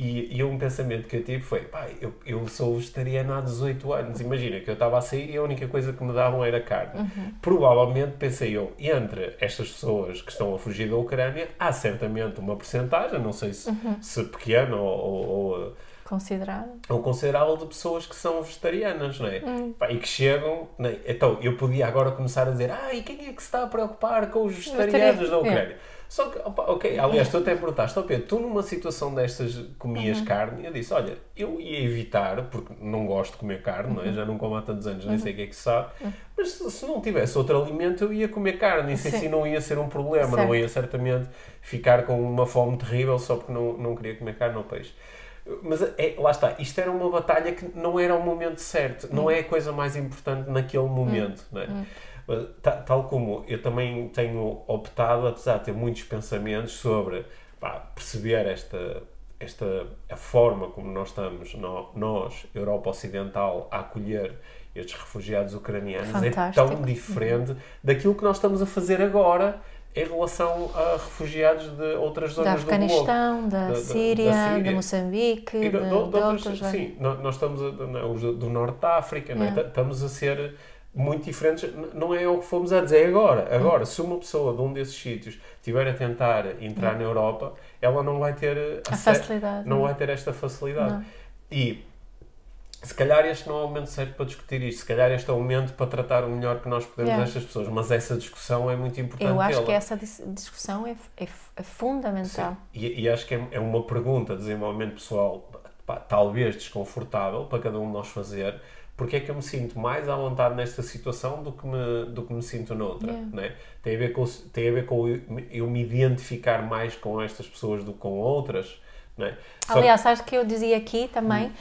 E, e um pensamento que eu tive foi: pá, eu, eu sou vegetariano há 18 anos. Imagina que eu estava a sair e a única coisa que me davam era carne. Provavelmente, pensei eu, entre estas pessoas que estão a fugir da Ucrânia, há certamente uma porcentagem, não sei se, se pequena ou, ou- ou, Considerado. ou considerável, de pessoas que são vegetarianas, não é? Pá, e que chegam. é? Então, eu podia agora começar a dizer: ah, e quem é que se está a preocupar com os vegetarianos da Ucrânia? Só que, opa, ok, aliás, tu até perguntaste, Pedro, tu numa situação destas comias carne? Eu disse, olha, eu ia evitar, porque não gosto de comer carne, não é? já não como há tantos anos, nem sei o que é que se sabe, mas se, não tivesse outro alimento, eu ia comer carne, isso em Sim. si não ia ser um problema, não Certo. ia certamente ficar com uma fome terrível só porque não, não queria comer carne ou peixe. Mas é, lá está, isto era uma batalha que não era o momento certo, não é a coisa mais importante naquele momento. Não é? Tal como eu também tenho optado, apesar de ter muitos pensamentos sobre pá, perceber esta, esta a forma como nós estamos, nó- nós, Europa Ocidental, a acolher estes refugiados ucranianos, é Fantástico. tão diferente daquilo que nós estamos a fazer agora em relação a refugiados de outras Da zonas do globo. Afeganistão, da, Da- da- Síria, da Síria. de Moçambique, E de, de do- de outras- outros. vai- sim, nó- nós estamos a, não, os do, norte da África, não é? Yeah. Ta- estamos a ser muito diferentes. Não é o que fomos a dizer agora. Agora, se uma pessoa de um desses sítios estiver a tentar entrar na Europa, ela não vai ter A ace- facilidade. não não é? vai ter esta facilidade. Não. E se calhar este não é o momento certo para discutir isto, se calhar este é o momento para tratar o melhor que nós podemos Yeah. destas pessoas, mas essa discussão é muito importante. Eu acho que essa dis- discussão é, é, é fundamental. E, e acho que é, é uma pergunta de desenvolvimento pessoal, pá, talvez desconfortável para cada um de nós fazer. Porque é que eu me sinto mais à vontade nesta situação do que me, do que me sinto noutra? Yeah. Né? Tem, a ver com, tem a ver com eu, eu me identificar mais com estas pessoas do que com outras. Né? Só que- Aliás, acho que eu dizia aqui Hum. também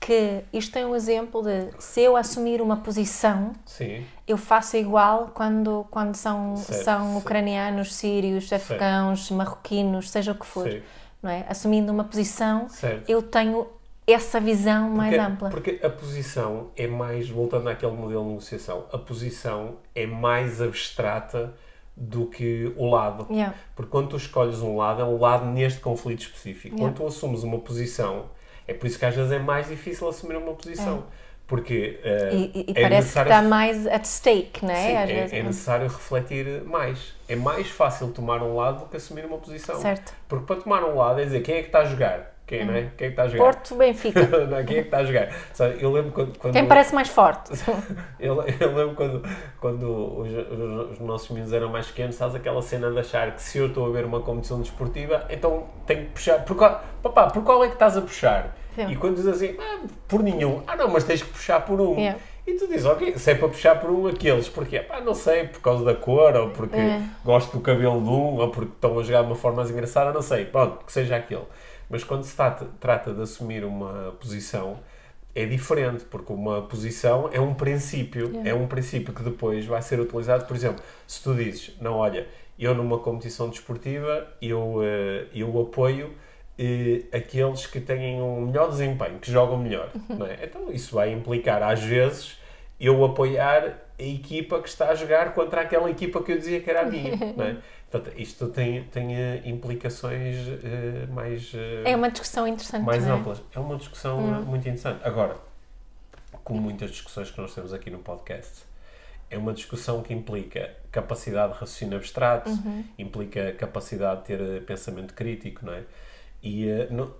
que isto é um exemplo de se eu assumir uma posição, sim, eu faço igual quando, quando são, Certo, são sim. ucranianos, sírios, afegãos, marroquinos, seja o que for. Não é? Assumindo uma posição, certo. eu tenho essa visão mais Porque- ampla. Porque a posição é mais, voltando àquele modelo de negociação, a posição é mais abstrata do que o lado. Yeah. Porque quando tu escolhes um lado, é um lado neste conflito específico. Yeah. Quando tu assumes uma posição, é por isso que às vezes é mais difícil assumir uma posição. Porque eh, E, e- é parece que necessário- está mais at stake, não é? Sim, Às é, vezes. é necessário refletir mais. É mais fácil tomar um lado do que assumir uma posição. Certo. Porque para tomar um lado é dizer quem é que está a jogar. Quem, não é? Quem é que está a jogar? Porto, Benfica. Não, quem é que está a jogar? Sabe, eu lembro quando. quando Quem parece mais forte? eu, eu lembro quando, quando os, os- os nossos meninos eram mais pequenos, sabes aquela cena de achar que se eu estou a ver uma competição desportiva, então tenho que puxar. Por qual, papá, por qual é que estás a puxar? Sim. E quando diz assim, ah, por nenhum. Ah, não, mas tens que puxar por um. Yeah. E tu dizes, ok, se é para puxar por um, aqueles, porquê? Pá, não sei, por causa da cor, ou porque É. gosto do cabelo de um, ou porque estão a jogar de uma forma mais engraçada, não sei, pronto, que seja aquele. Mas quando se trata, trata de assumir uma posição, é diferente, porque uma posição é um princípio, Yeah. é um princípio que depois vai ser utilizado. Por exemplo, se tu dizes, não, olha, eu numa competição desportiva, eu, eh, eu apoio eh, aqueles que têm um melhor desempenho, que jogam melhor. Não é? Então isso vai implicar, às vezes, eu apoiar a equipa que está a jogar contra aquela equipa que eu dizia que era a minha. É? Portanto, isto tem, tem eh, implicações eh, mais, eh, É uma discussão interessante. mais é? amplas. É uma discussão Hum. muito interessante. Agora, como muitas discussões que nós temos aqui no podcast, é uma discussão que implica capacidade de raciocínio abstrato, Uhum. implica capacidade de ter pensamento crítico, não é? E, eh, não-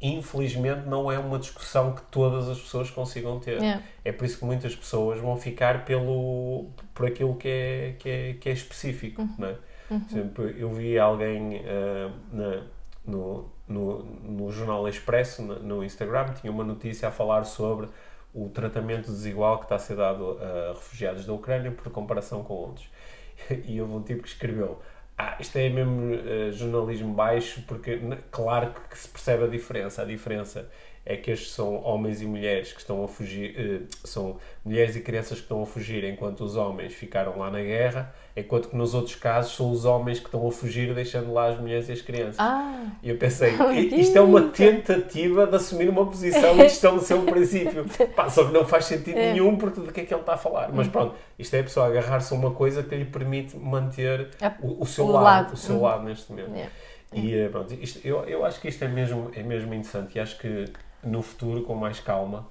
infelizmente, não é uma discussão que todas as pessoas consigam ter. Yeah. É por isso que muitas pessoas vão ficar pelo, por aquilo que é, que é, que é específico, Uhum. não é? Por exemplo, eu vi alguém ah, na, no, no, no Jornal Expresso, no, no Instagram, tinha uma notícia a falar sobre o tratamento desigual que está a ser dado a refugiados da Ucrânia por comparação com outros. E houve um tipo que escreveu: Ah, isto é mesmo uh, jornalismo baixo, porque claro que se percebe a diferença. A diferença é que estes são homens e mulheres que estão a fugir, uh, são mulheres e crianças que estão a fugir enquanto os homens ficaram lá na guerra, enquanto que nos outros casos são os homens que estão a fugir deixando lá as mulheres e as crianças. Ah, e eu pensei, isto é uma tentativa de assumir uma posição e estabelecer um princípio. Pá, só que não faz sentido é. nenhum porque de que é que ele está a falar. Mas uhum. pronto, isto é a pessoa agarrar-se a uma coisa que lhe permite manter o, o seu o lado, lado, o seu lado neste momento. Yeah. E eh, pronto, isto, eu, eu acho que isto é mesmo, é mesmo interessante e acho que no futuro, com mais calma,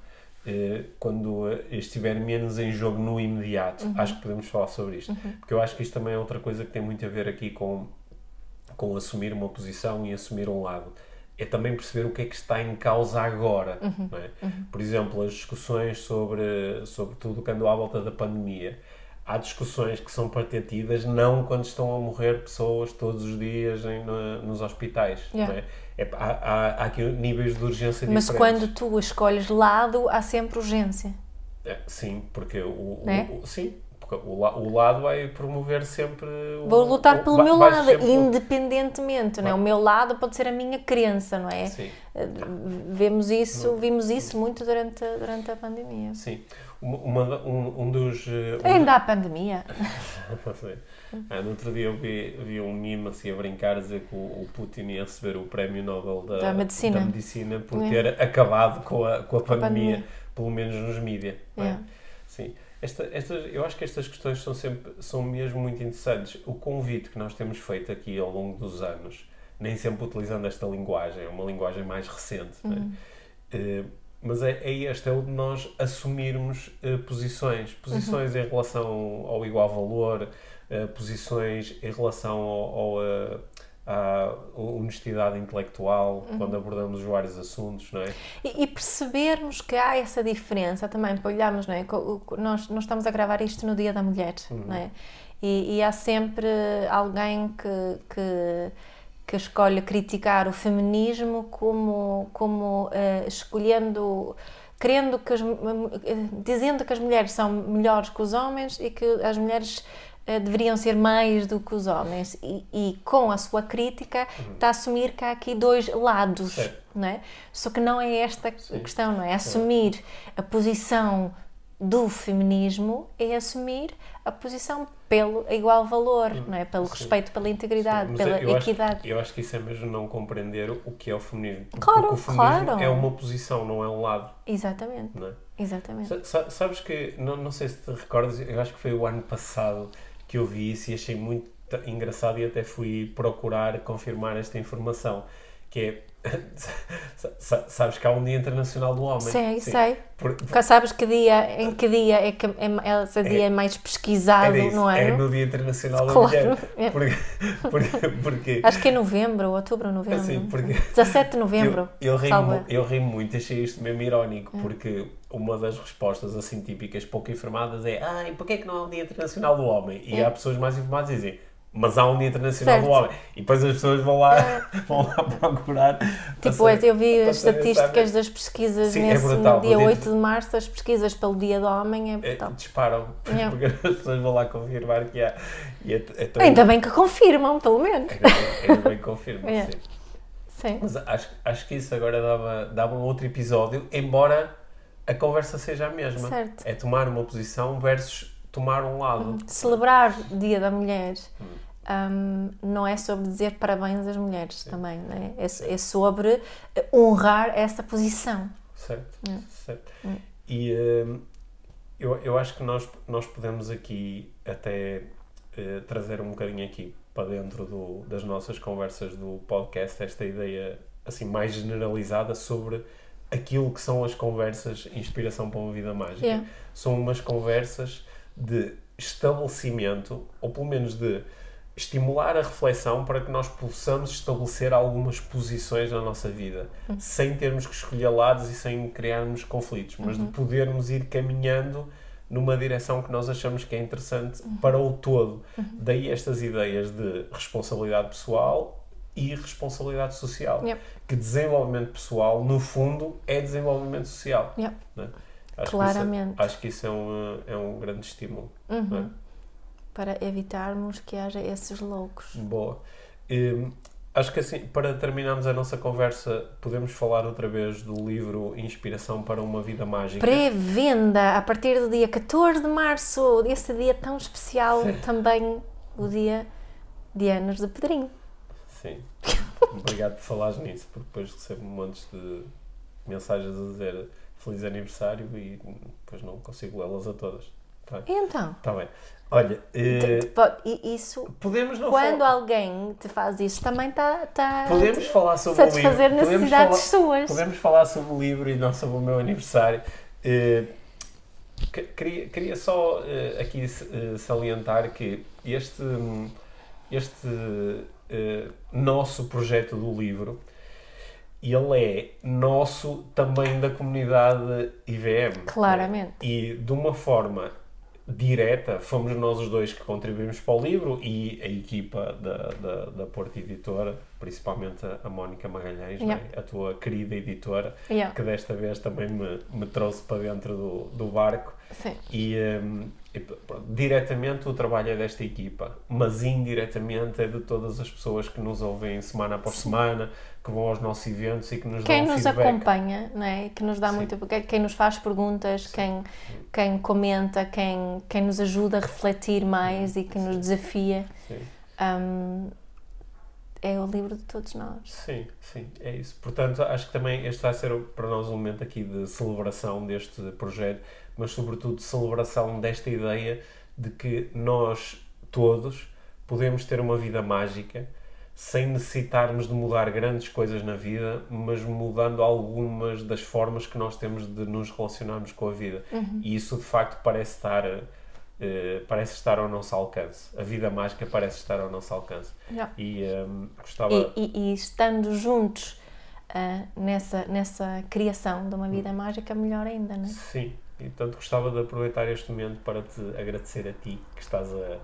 eh, quando estiver menos em jogo no imediato, uhum. acho que podemos falar sobre isto. Uhum. Porque eu acho que isto também é outra coisa que tem muito a ver aqui com, com assumir uma posição e assumir um lado. É também perceber o que é que está em causa agora. Uhum. É? Uhum. Por exemplo, as discussões sobre, sobre tudo o que andou à volta da pandemia há discussões que são para ter tidas não quando estão a morrer pessoas todos os dias em, no, nos hospitais. Yeah. É? É, há, há, há, aqui níveis de urgência Mas diferentes. quando tu escolhes lado, há sempre urgência. É, sim, porque o, é? o, sim, porque o, o lado vai promover sempre. Vou lutar pelo meu lado, sempre... independentemente, não é? O meu lado pode ser a minha crença, não é? Sim. Eh, vemos isso, vimos isso muito durante, durante a pandemia. Sim. Uma, um, um dos. Eh, um Ainda há pandemia. ah, no outro dia eu vi, vi um mimo assim a brincar a dizer que o, o Putin ia receber o Prémio Nobel da, da, medicina. da medicina por é. ter acabado com a, com a, pandemia, pandemia, pelo menos nos mídias. É? Sim. Esta, estas, eu acho que estas questões são, sempre, são mesmo muito interessantes. O convite que nós temos feito aqui ao longo dos anos, nem sempre utilizando esta linguagem, é uma linguagem mais recente, é? uhum. né? uh, mas é, é este, é o de nós assumirmos uh, posições. Posições uhum. em relação ao igual valor, uh, posições em relação ao, ao uh, à honestidade intelectual uhum. quando abordamos vários assuntos, não é? E, e, percebermos que há essa diferença também, para olharmos, não é? Nós, nós estamos a gravar isto no Dia da Mulher, uhum. não é? E, e, há sempre alguém que, que que escolhe criticar o feminismo como, como uh, escolhendo querendo que as, dizendo que as mulheres são melhores que os homens e que as mulheres deveriam ser mais do que os homens e, e com a sua crítica uhum. está a assumir que há aqui dois lados não é? só que não é esta Sim. a questão não é assumir a posição do feminismo é assumir a posição pelo igual valor, hum, não é? Pelo sim. respeito pela integridade, pela eu equidade. Acho, eu acho que isso é mesmo não compreender o que é o feminismo. Claro, Porque o feminismo claro. é uma posição, não é um lado. Exatamente. Não é? Exatamente. sabes que, não, não sei se te recordas, eu acho que foi o ano passado que eu vi isso e achei muito engraçado e até fui procurar confirmar esta informação, que é Sabes que há um Dia Internacional do Homem. Sei, Sim. sei. Por, por... Sabes que dia, em que dia é que é, esse dia é, é mais pesquisado é no ano? É no Dia Internacional da Mulher. É. Porque, porque, porque, Acho que é novembro, outubro, novembro. Assim, porque, 17 de novembro. Eu, eu, ri, eu ri muito, achei isto mesmo irónico, é. porque uma das respostas assim típicas, pouco informadas, é ai, porquê é que não há um Dia Internacional do Homem? E é. há pessoas mais informadas que dizem mas há um Dia Internacional certo. do Homem. E depois as pessoas vão lá, é. vão lá procurar. Tipo, ser, eu vi as estatísticas das pesquisas Sim, é nesse, é no dia 8 de março, as pesquisas pelo Dia do Homem é, é brutal. É, disparam, porque as pessoas vão lá confirmar que há. É, tão... Ainda bem que confirmam, pelo menos. Ainda bem, ainda bem que confirmam, sim. sim. Mas acho, acho que isso agora dava, dava um outro episódio, embora a conversa seja a mesma. Certo. É tomar uma posição versus tomar um lado. Celebrar Dia da Mulher um, não é sobre dizer parabéns às mulheres Sim. também, né? é, é sobre honrar essa posição. Certo, é. certo. É. E um, eu, eu acho que nós, nós podemos aqui até uh, trazer um bocadinho aqui para dentro do, das nossas conversas do podcast esta ideia assim mais generalizada sobre aquilo que são as conversas Inspiração para uma Vida Mágica. Yeah. São umas conversas de estabelecimento, ou pelo menos de estimular a reflexão para que nós possamos estabelecer algumas posições na nossa vida, uhum. sem termos que escolher lados e sem criarmos conflitos, mas uhum. de podermos ir caminhando numa direção que nós achamos que é interessante uhum. para o todo. Uhum. Daí estas ideias de responsabilidade pessoal e responsabilidade social. Yep. Que desenvolvimento pessoal, no fundo, é desenvolvimento social. Yep. né? Acho Claramente. Que isso, é- acho que isso é um, é um grande estímulo. não é? Para evitarmos que haja esses loucos. Boa. Hum, acho que assim, para terminarmos a nossa conversa, podemos falar outra vez do livro Inspiração para uma Vida Mágica. Pré-venda a partir do dia 14 de março, esse dia tão especial, Sim. também o dia de anos de Pedrinho. Sim. Obrigado por falares nisso, porque depois recebo montes de mensagens a dizer feliz aniversário e depois não consigo lê-las a todas. Tá, então? tá bem. Olha, e isso, podemos quando falar- alguém te faz isso, também está tá, Podemos falar sobre o livro. satisfazer Podemos necessidades falar- suas. Podemos falar sobre o livro e não sobre o meu aniversário. Que- queria, queria só eh, aqui salientar que este, este nosso projeto do livro ele é nosso também da comunidade IVM. Claramente. E de uma forma direta, fomos nós os dois que contribuímos para o livro e a equipa da, da, da Porta Editora, principalmente a, Mónica Magalhães, Yeah. não é? a tua querida editora, Yeah. que desta vez também me, me trouxe para dentro do, do barco. Sim. E, hum, e pronto, diretamente o trabalho é desta equipa, mas indiretamente é de todas as pessoas que nos ouvem semana após semana, que vão aos nossos eventos e que nos Quem dão nos feedback. acompanha, não é? que nos dá Sim. muito. quem- Quem nos faz perguntas, quem, quem comenta, quem, quem nos ajuda a refletir mais e que nos desafia. Sim. hum, é o livro de todos nós. Sim, sim, é isso. Portanto, acho que também este vai ser para nós um momento aqui de celebração deste projeto, mas sobretudo de celebração desta ideia de que nós todos podemos ter uma vida mágica sem necessitarmos de mudar grandes coisas na vida, mas mudando algumas das formas que nós temos de nos relacionarmos com a vida. E isso de facto parece estar eh, parece estar ao nosso alcance. A vida mágica parece estar ao nosso alcance. Yeah. E hum, gostava. E, e- e estando juntos ah, nessa, nessa criação de uma vida mágica, melhor ainda, não é? Sim, e portanto gostava de aproveitar este momento para te agradecer a ti que estás a.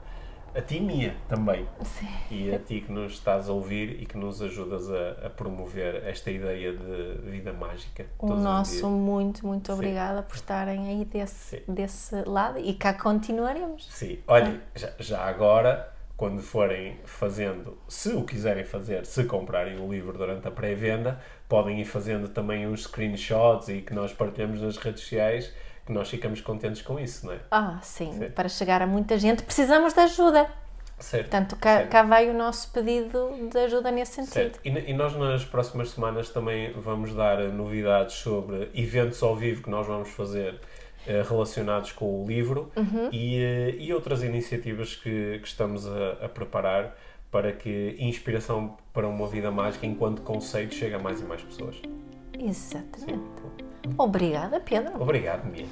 a ti, Mia, também. Sim. E a ti que nos estás a ouvir e que nos ajudas a, a promover esta ideia de vida mágica. O nosso muito, muito Sim. obrigada por estarem aí desse, Sim. desse lado e cá continuaremos. Sim, olha, já, já agora, quando forem fazendo, se o quiserem fazer, se comprarem o livro durante a pré-venda, podem ir fazendo também uns screenshots e que nós partilhamos nas redes sociais, que nós ficamos contentes com isso, não é? Ah, sim, Sim. para chegar a muita gente precisamos de ajuda. Certo. Portanto, cá, certo. cá vai o nosso pedido de ajuda nesse sentido. Certo. E, e nós nas próximas semanas também vamos dar eh, novidades sobre eventos ao vivo que nós vamos fazer eh, relacionados com o livro Uhum. e, eh, e outras iniciativas que, que estamos a, a preparar para que inspiração para uma vida mágica enquanto conceito chegue a mais e mais pessoas. Exatamente. Obrigada, Pedro. Obrigado, Mia.